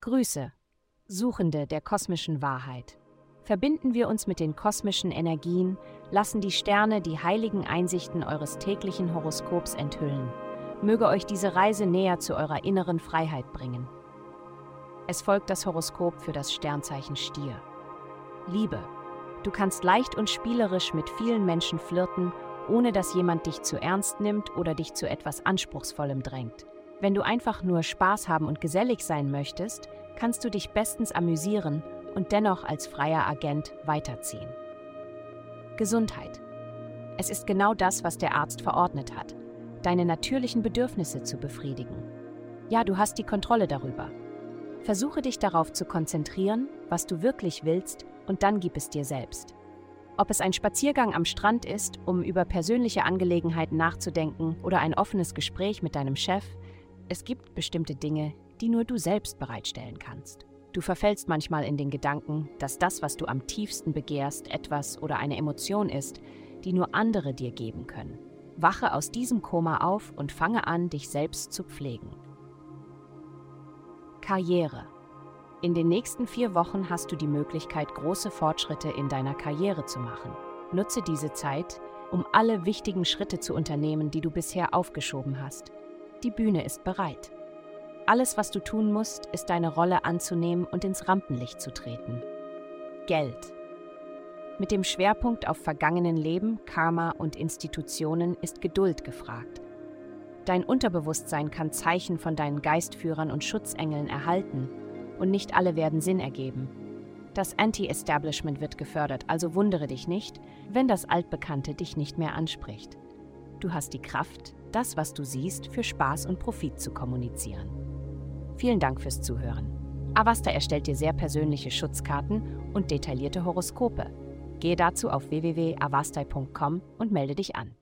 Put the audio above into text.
Grüße, Suchende der kosmischen Wahrheit. Verbinden wir uns mit den kosmischen Energien, lassen die Sterne die heiligen Einsichten eures täglichen Horoskops enthüllen. Möge euch diese Reise näher zu eurer inneren Freiheit bringen. Es folgt das Horoskop für das Sternzeichen Stier. Liebe. Du kannst leicht und spielerisch mit vielen Menschen flirten, ohne dass jemand dich zu ernst nimmt oder dich zu etwas Anspruchsvollem drängt. Wenn du einfach nur Spaß haben und gesellig sein möchtest, kannst du dich bestens amüsieren und dennoch als freier Agent weiterziehen. Gesundheit. Es ist genau das, was der Arzt verordnet hat, deine natürlichen Bedürfnisse zu befriedigen. Ja, du hast die Kontrolle darüber. Versuche dich darauf zu konzentrieren, was du wirklich willst, und dann gib es dir selbst. Ob es ein Spaziergang am Strand ist, um über persönliche Angelegenheiten nachzudenken, oder ein offenes Gespräch mit deinem Chef, es gibt bestimmte Dinge, die nur du selbst bereitstellen kannst. Du verfällst manchmal in den Gedanken, dass das, was du am tiefsten begehrst, etwas oder eine Emotion ist, die nur andere dir geben können. Wache aus diesem Koma auf und fange an, dich selbst zu pflegen. Karriere. In den nächsten vier Wochen hast du die Möglichkeit, große Fortschritte in deiner Karriere zu machen. Nutze diese Zeit, um alle wichtigen Schritte zu unternehmen, die du bisher aufgeschoben hast. Die Bühne ist bereit. Alles, was du tun musst, ist deine Rolle anzunehmen und ins Rampenlicht zu treten. Geld. Mit dem Schwerpunkt auf vergangenen Leben, Karma und Institutionen ist Geduld gefragt. Dein Unterbewusstsein kann Zeichen von deinen Geistführern und Schutzengeln erhalten, und nicht alle werden Sinn ergeben. Das Anti-Establishment wird gefördert, also wundere dich nicht, wenn das Altbekannte dich nicht mehr anspricht. Du hast die Kraft, das, was du siehst, für Spaß und Profit zu kommunizieren. Vielen Dank fürs Zuhören. Avasta erstellt dir sehr persönliche Schutzkarten und detaillierte Horoskope. Gehe dazu auf www.avastai.com und melde dich an.